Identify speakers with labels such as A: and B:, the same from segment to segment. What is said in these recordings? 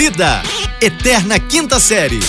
A: Vida, Eterna Quinta Série.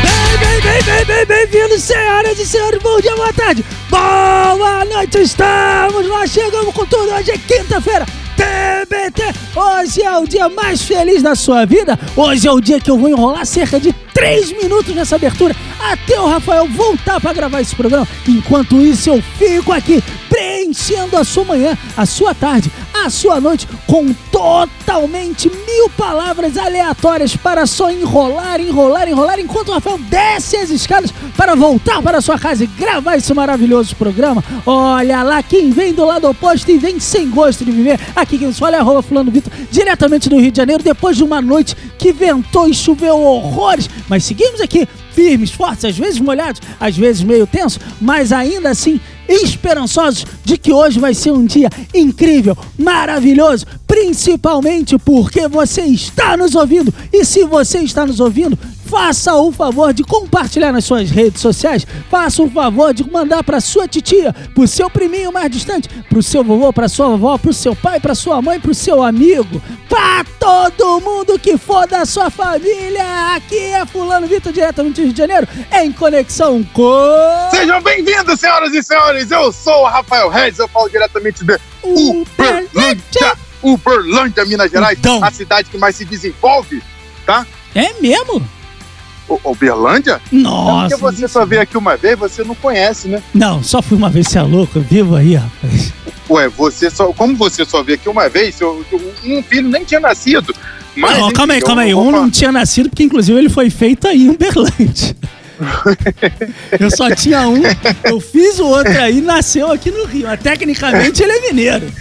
B: Bem, bem, bem, bem, bem, bem-vindos, senhoras e senhores. Bom dia, boa tarde, boa noite. Estamos lá, chegamos com tudo. Hoje é quinta-feira. TBT, hoje é o dia mais feliz da sua vida. Hoje é o dia que eu vou enrolar cerca de 3 minutos nessa abertura até o Rafael voltar para gravar esse programa. Enquanto isso, eu fico aqui preenchendo a sua manhã, a sua tarde, a sua noite com totalmente mil palavras aleatórias para só enrolar, enrolar, enrolar, enquanto o Rafael desce as escadas para voltar para sua casa e gravar esse maravilhoso programa. Olha lá quem vem do lado oposto e vem sem gosto de viver. Aqui quem fala é arroba fulano Vitor, diretamente do Rio de Janeiro, depois de uma noite que ventou e choveu horrores. Mas seguimos aqui firmes, fortes, às vezes molhados, às vezes meio tenso, mas ainda assim esperançosos de que hoje vai ser um dia incrível, maravilhoso, principalmente porque você está nos ouvindo. E se você está nos ouvindo, faça o favor de compartilhar nas suas redes sociais, faça o favor de mandar para sua titia, pro seu priminho mais distante, pro seu vovô, pra sua vovó, pro seu pai, pra sua mãe, pro seu amigo, pra todo mundo que for da sua família. Aqui é Fulano Vitor, diretamente do Rio de Janeiro, em conexão com.
C: Sejam bem-vindos, senhoras e senhores. Eu sou o Rafael Reis, eu falo diretamente de Uberlândia, Uberlândia, Minas Gerais,
B: Então.
C: a cidade que mais se desenvolve, tá?
B: É mesmo?
C: Uberlândia? É
B: Nossa.
C: porque você só veio aqui uma vez, você não conhece, né?
B: Não, só fui uma vez, você é louco, vivo aí, rapaz.
C: Ué, você só, como você só veio aqui uma vez, seu, um filho nem tinha nascido. Mas,
B: não, calma aí,
C: eu
B: calma aí. Um não tinha nascido, porque inclusive ele foi feito aí em Uberlândia. eu só tinha um, eu fiz o outro aí, nasceu aqui no Rio. Mas, tecnicamente ele é mineiro.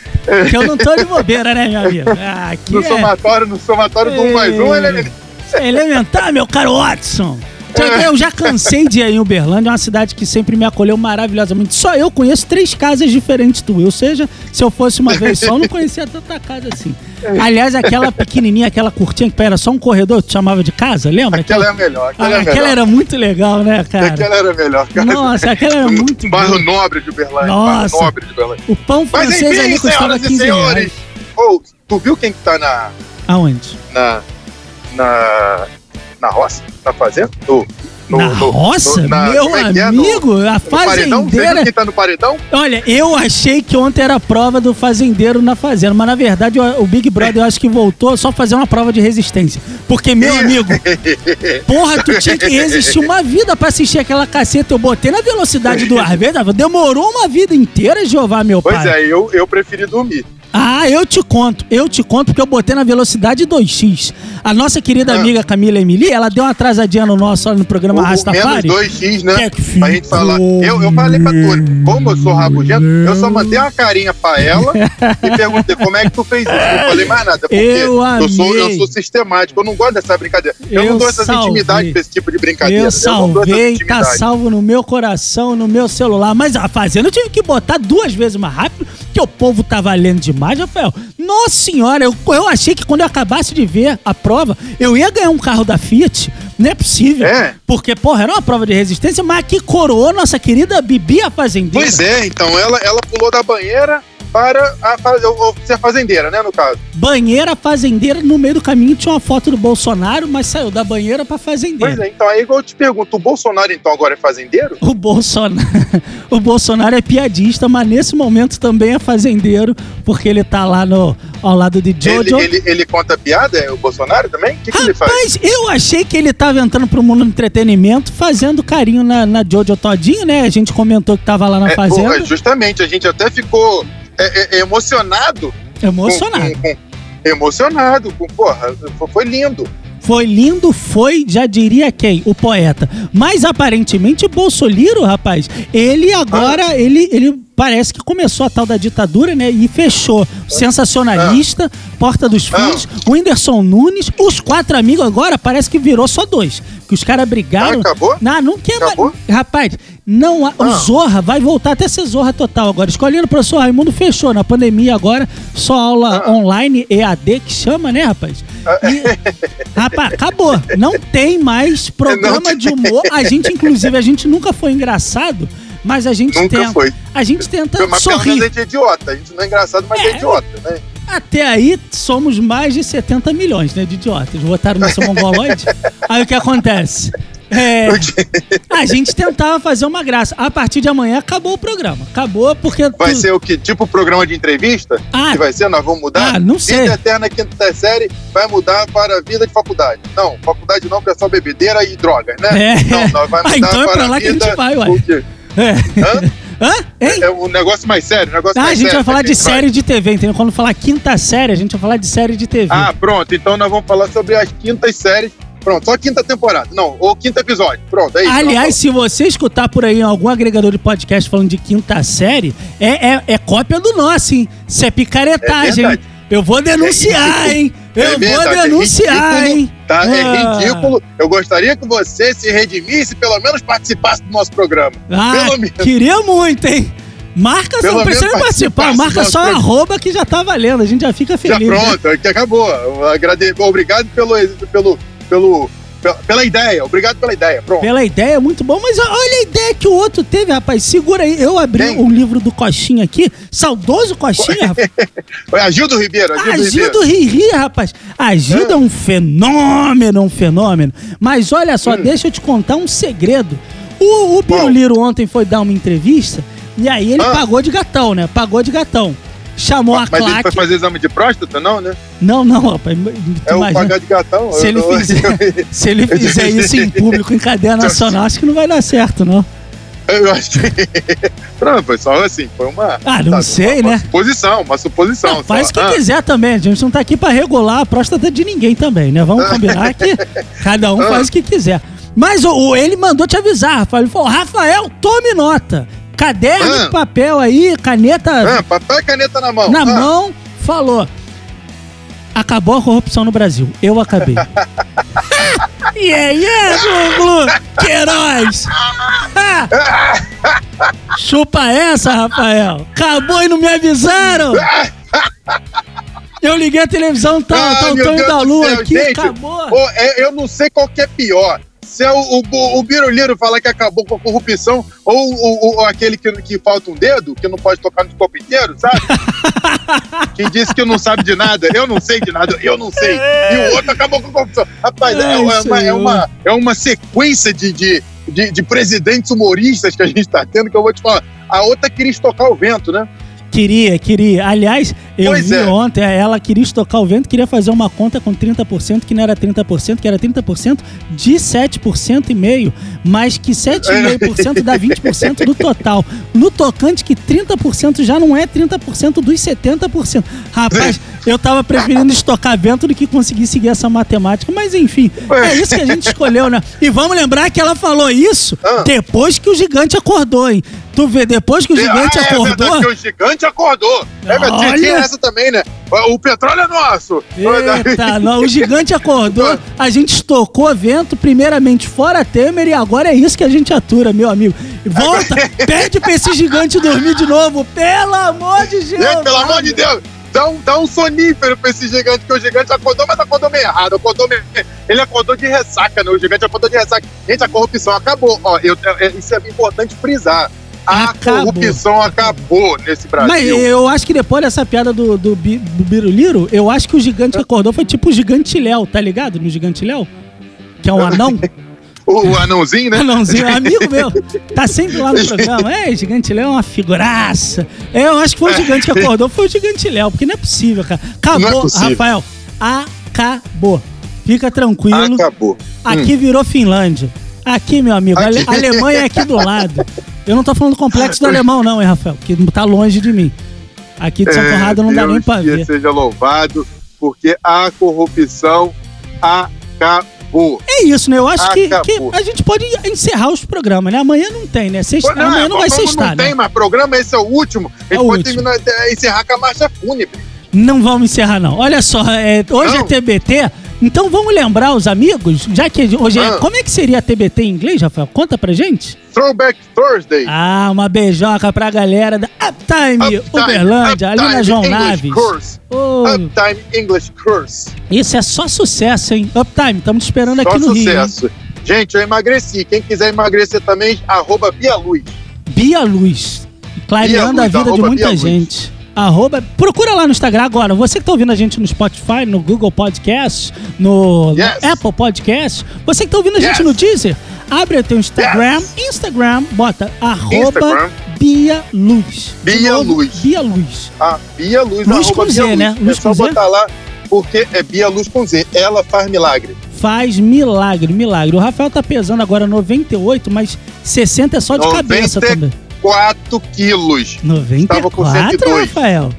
B: Que eu não tô de bobeira, né, meu amigo? Ah, Aqui
C: No
B: é,
C: somatório, no somatório do um mais um, ele é...
B: é elementar, meu caro Watson. Eu já cansei de ir em Uberlândia, é uma cidade que sempre me acolheu maravilhosamente. Só eu conheço três casas diferentes tu. Ou seja, se eu fosse uma vez só, eu não conhecia tanta casa assim. Aliás, aquela pequenininha, aquela curtinha que era só um corredor, tu chamava de casa, lembra?
C: Aquela é a melhor, aquela
B: Ah,
C: é
B: aquela
C: melhor.
B: era muito legal, né, cara?
C: Aquela era a melhor, cara.
B: Nossa, aquela era muito
C: Bairro
B: boa.
C: nobre de Uberlândia,
B: Nossa.
C: bairro nobre de Uberlândia.
B: O pão
C: Mas
B: francês
C: enfim,
B: ali custava
C: senhoras e
B: 15
C: senhores.
B: reais.
C: Ô, tu viu quem que tá na,
B: Aonde?
C: na, na, na roça? Na fazenda? No, no,
B: Na
C: no-
B: roça?
C: no- na-
B: Meu
C: é é?
B: Amigo, a?
C: Você viu
B: fazendeira...
C: quem tá no paredão?
B: Olha, eu achei que ontem era a prova do fazendeiro na fazenda, mas na verdade o, Big Brother eu acho que voltou só fazer uma prova de resistência. Porque, meu amigo, porra, tu tinha que resistir uma vida pra assistir aquela caceta. Eu botei na velocidade do ar, verdade? Demorou uma vida inteira, Jeová, meu
C: Pois
B: pai.
C: é, eu, eu preferi dormir.
B: Ah, eu te conto, eu te conto porque eu botei na velocidade 2x. A nossa querida
C: Ah.
B: amiga Camila Emily, ela deu uma atrasadinha no nosso no programa
C: O, o menos
B: Rastafari.
C: 2x, né?
B: Que é
C: Pra gente falar. Eu, eu falei pra tu, como eu sou rabugento, eu só mandei uma carinha pra ela e perguntei como é que tu fez isso. Eu não falei mais nada, porque
B: Eu
C: sou, eu sou sistemático, eu não gosto dessa brincadeira. Eu,
B: Eu
C: não dou essas
B: salvei.
C: intimidades pra esse tipo de brincadeira.
B: Eu salvei, tá
C: intimidades.
B: salvo no meu coração, no meu celular. Mas a fazenda eu tive que botar duas vezes mais rápido, o povo tá valendo demais, Rafael. Nossa senhora, eu, eu achei que quando eu acabasse de ver a prova, eu ia ganhar um carro da Fiat. Não é possível.
C: É.
B: Porque, porra, era uma prova de resistência, mas que coroou nossa querida Bibi a fazendeira.
C: Pois é, então ela, ela pulou da banheira para a, ser fazendeira, né, no caso.
B: Banheira, fazendeira, no meio do caminho tinha uma foto do Bolsonaro, mas saiu da banheira pra fazendeira.
C: Pois é, então aí igual eu te pergunto, o Bolsonaro então agora é fazendeiro?
B: O Bolsonaro, o Bolsonaro é piadista, mas nesse momento também é fazendeiro, porque ele tá lá no, ao lado de
C: Ele,
B: Jojo.
C: ele, ele conta piada, é o Bolsonaro também? O que, que ele faz?
B: Rapaz, eu achei que ele tava entrando pro mundo do entretenimento, fazendo carinho na, na Jojo Todinho, né? A gente comentou que tava lá na
C: É,
B: fazenda.
C: porra, justamente, a gente até ficou é, é, emocionado. com-
B: Emocionado.
C: com- com- emocionado, com, porra, foi- lindo.
B: Foi lindo, foi, já diria quem? O poeta. Mas aparentemente Bolsoliro, rapaz, ele agora,
C: Ah.
B: ele, ele parece que começou a tal da ditadura, né? E fechou. Sensacionalista, Porta dos
C: Ah.
B: Fundos, Whindersson Nunes, os quatro amigos agora parece que virou só dois. Que os caras brigaram.
C: Ah, acabou?
B: Não, não quer mais.
C: Acabou?
B: Rapaz, não há- o
C: Ah.
B: Zorra vai voltar até ser Zorra total agora. Escolhendo o professor Raimundo fechou na pandemia agora, só aula
C: Ah.
B: online, EAD que chama, né, rapaz? E, rapaz, acabou. Não tem mais programa de humor. A gente, inclusive, a gente nunca foi engraçado, mas a gente
C: Nunca
B: tenta.
C: foi.
B: A gente tenta
C: Mas pelo menos
B: sorrir.
C: a gente é idiota. A gente não é engraçado, mas é,
B: É.
C: idiota, né?
B: Até aí, somos mais de 70 milhões, né, de idiotas. Votaram nesse mongoloide. aí o que acontece? É, a gente tentava fazer uma graça. A partir de amanhã acabou o programa. Acabou porque.
C: Vai
B: tu-
C: ser o que? Tipo programa de entrevista?
B: Ah.
C: que vai ser? Nós vamos mudar?
B: Ah, não sei.
C: Vida Eterna Quinta Série vai mudar para vida de faculdade. Não, faculdade não, porque é só bebedeira e drogas, né?
B: É.
C: Não, nós vai
B: Ah,
C: mudar
B: então é
C: para
B: pra lá que a gente vai, ué.
C: O quê?
B: É.
C: Hã?
B: Hã? Hein?
C: É um negócio mais sério, um negócio
B: Ah, a
C: mais
B: gente
C: sério.
B: vai falar de
C: a
B: série de TV, entendeu? Quando falar quinta série, a gente vai falar de série de TV.
C: Ah, pronto. Então nós vamos falar sobre as quintas séries. Pronto, só quinta temporada. Não, ou quinto episódio. Pronto, é isso.
B: Aliás, se você escutar por aí algum agregador de podcast falando de quinta série, é, é, é cópia do nosso, hein? Isso é picaretagem,
C: É.
B: Eu vou denunciar, hein? Eu
C: É
B: vou
C: verdade, é
B: denunciar,
C: ridículo,
B: hein?
C: Tá?
B: Ah.
C: É ridículo. Eu gostaria que você se redimisse, pelo menos participasse do nosso programa.
B: Ah,
C: Pelo menos.
B: queria muito, hein? Marca,
C: Pelo
B: não precisa participar, marca só
C: nosso
B: arroba que já tá valendo, a gente já fica
C: Já
B: feliz. né?
C: pronto, é que acabou. Agrade- Obrigado pelo, pelo, pelo, pela, ideia. Obrigado pela ideia. Pronto.
B: Pela ideia, muito bom, mas olha a ideia que o outro teve, rapaz. Segura aí, eu abri
C: Quem?
B: o livro do Coxinha aqui, saudoso Coxinha, rapaz.
C: Agildo Ribeiro, Agildo Ribeiro.
B: Agildo Riri, rapaz. Agildo é um fenômeno, um fenômeno. Mas olha só,
C: Hum.
B: deixa eu te contar um segredo. O, o ontem foi dar uma entrevista e aí ele
C: Ah.
B: pagou de gatão, né? Pagou de gatão. Chamou a
C: Mas ele foi
B: claque.
C: fazer exame de próstata, não, né?
B: Não, não, rapaz.
C: É o
B: imagina,
C: pagar de gatão.
B: se ele fizer, se ele fizer isso em público, em cadeia nacional, acho que não vai dar certo, não.
C: Eu acho que. Não, foi só assim, foi uma.
B: Ah, não sei,
C: uma,
B: né?
C: Uma suposição, uma suposição.
B: Não, faz o que
C: Ah,
B: quiser também. A gente não tá aqui pra regular a próstata de ninguém também, né? Vamos combinar que cada um
C: Ah.
B: faz o que quiser. Mas o, o- ele mandou te avisar, Rafael. Ele falou: Rafael, tome nota. Caderno
C: Ah.
B: de papel aí, caneta
C: Ah, papel e caneta na mão.
B: na
C: Ah,
B: mão, falou. Acabou a corrupção no Brasil. Eu acabei. yeah, Glu, Glu. Queiroz. Ah. Chupa essa, Rafael. Acabou e não me avisaram. Eu liguei a televisão, tá,
C: Ai,
B: tá o Tonho
C: Deus
B: da Lua
C: céu,
B: aqui,
C: gente.
B: acabou.
C: Ô, é, eu não sei qual que é pior. Se é o, o, o Biruliro falar que acabou com a corrupção ou o, o- aquele que, que falta um dedo, que não pode tocar no corpo inteiro, sabe? que disse que não sabe de nada. Eu não sei de nada, eu não sei. E o outro acabou com a corrupção. Rapaz, é,
B: Ai,
C: é uma, é, uma, é uma sequência de, de, de, de presidentes humoristas que a gente tá tendo que eu vou te falar. A outra queria estocar o vento, né?
B: Queria, queria. Aliás, eu
C: Pois
B: vi
C: é.
B: ontem, ela queria estocar o vento, queria fazer uma conta com 30%, que não era 30%, que era 30% de 7% e meio, mas que 7,5% dá 20% do total. No tocante que 30% já não é 30% dos 70%. Rapaz, eu tava preferindo estocar vento do que conseguir seguir essa matemática, mas enfim, é isso que a gente escolheu, né? E vamos lembrar que ela falou isso
C: Ah.
B: depois que o gigante acordou, hein? Tu vê, depois que o gigante
C: ah, é
B: acordou...
C: verdade que o gigante acordou. É verdade, tinha essa também, né? O petróleo é nosso.
B: Eita, não, o gigante acordou, a gente estocou vento, primeiramente fora Temer, e agora é isso que a gente atura, meu amigo. Volta, pede pra esse gigante dormir de novo, pelo amor de Deus.
C: Pelo amor de Deus, dá um, dá um sonífero pra esse gigante, que o gigante acordou, mas acordou meio errado. Acordou meio... Ele acordou de ressaca, né? O gigante acordou de ressaca. Gente, a corrupção acabou. Ó, eu, é- isso é importante frisar. A
B: Acabou.
C: corrupção acabou nesse Brasil.
B: Mas eu acho que depois dessa piada do, do, do Biruliro, eu acho que o gigante que acordou foi tipo o gigante Léo, tá ligado? No gigante Léo? Que é um anão.
C: O, o anãozinho, né?
B: Anãozinho, amigo meu. Tá sempre lá no programa. É, Gigante Léo é uma figuraça. É, eu acho que foi o gigante que acordou, foi o Gigante Léo, porque não é possível, cara. Acabou,
C: Não é possível.
B: Rafael. Acabou. Fica tranquilo.
C: Acabou.
B: Aqui virou Finlândia. Aqui, meu amigo,
C: Aqui.
B: a Alemanha é aqui do lado. Eu não tô falando do complexo do alemão, não, hein, Rafael? Que tá longe de mim. Aqui de São Conrado não dá
C: Deus
B: nem pra ver.
C: seja louvado, porque a corrupção acabou.
B: É isso, né? Eu acho que, que
C: Acabou.
B: a gente pode encerrar os programas, né? Amanhã não tem, né? Sexta,
C: Não,
B: amanhã não vai sextar,
C: não
B: né?
C: tem mais programa, esse é o último. A
B: É
C: gente
B: o
C: pode
B: último.
C: terminar, é, encerrar com a marcha fúnebre.
B: Não vamos encerrar, não. Olha só, é, hoje
C: Não.
B: é TBT, então vamos lembrar os amigos, já que hoje é.
C: Ah.
B: Como é que seria TBT em inglês, Rafael? Conta pra gente.
C: Throwback Thursday.
B: Ah, uma beijoca pra galera da Uptime,
C: Uptime,
B: Uberlândia, ali na
C: Uptime
B: João
C: English
B: Naves.
C: Course.
B: Ô,
C: Uptime English Course.
B: isso é só sucesso, hein? Uptime, estamos esperando
C: Só
B: aqui no Rio. hein?
C: sucesso. Gente, eu emagreci. Quem quiser emagrecer também, arroba Bia Luz.
B: Bia Luz, clareando
C: Bia Luz,
B: a vida de muita
C: Bia Luz.
B: Arroba, procura lá no Instagram agora. Você que tá ouvindo a gente no Spotify, no Google Podcast, no, no
C: Yes.
B: Apple Podcast, você que tá ouvindo a gente
C: Yes.
B: no Deezer, abre o teu Instagram, Instagram, bota arroba
C: Instagram.
B: Bia Luz.
C: Bia
B: novo,
C: Luz.
B: Bia Luz.
C: A Bia Luz,
B: Luz com Z,
C: Bia
B: né? Luz
C: é só
B: com Z?
C: botar lá, porque é Bia Luz com Z. Ela faz milagre.
B: Faz milagre, milagre. O Rafael tá pesando agora 98, mas 60 é só de cabeça
C: 90.
B: também.
C: 4 quilos. Tava com
B: 94,
C: 102.
B: Rafael?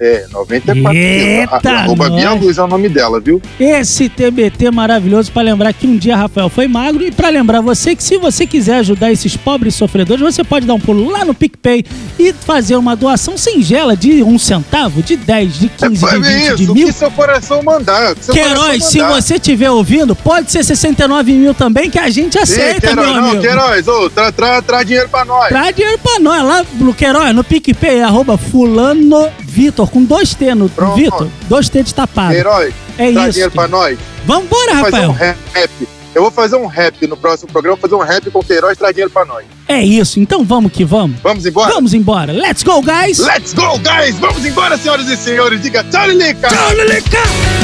C: É, 94
B: Eita,
C: quilos. Arroba Bia. Luz é o nome dela, viu?
B: Esse TBT maravilhoso pra lembrar que um dia Rafael foi magro e pra lembrar você que se você quiser ajudar esses pobres sofredores, você pode dar um pulo lá no PicPay e fazer uma doação singela de um centavo, de 10, de 15, de
C: é
B: 20,
C: isso,
B: de mil.
C: que seu coração mandar. que seu
B: Queiroz,
C: coração
B: se
C: mandar.
B: você estiver ouvindo, pode ser 69 mil também, que a gente aceita,
C: Queiroz,
B: meu
C: não,
B: amigo.
C: Queiroz, ô, tra, tra, traz dinheiro pra nós.
B: Traz dinheiro pra nós, lá no Queiroz, no PicPay, arroba fulano Vitor, com dois T no
C: Pronto.
B: Vitor, dois T de tapado.
C: Queiroz,
B: É
C: traz
B: isso.
C: dinheiro pra nós.
B: Vambora,
C: Vou fazer um
B: Rafael.
C: rap. Eu vou fazer um rap no próximo programa, fazer um rap com o Queiroz, traz dinheiro pra nós.
B: É isso, então vamos que vamos.
C: Vamos embora?
B: Vamos embora. Let's go, guys!
C: Let's go, guys! Vamos embora, senhoras e senhores. Diga tchau, Lilica!
B: Tchau, Lilica!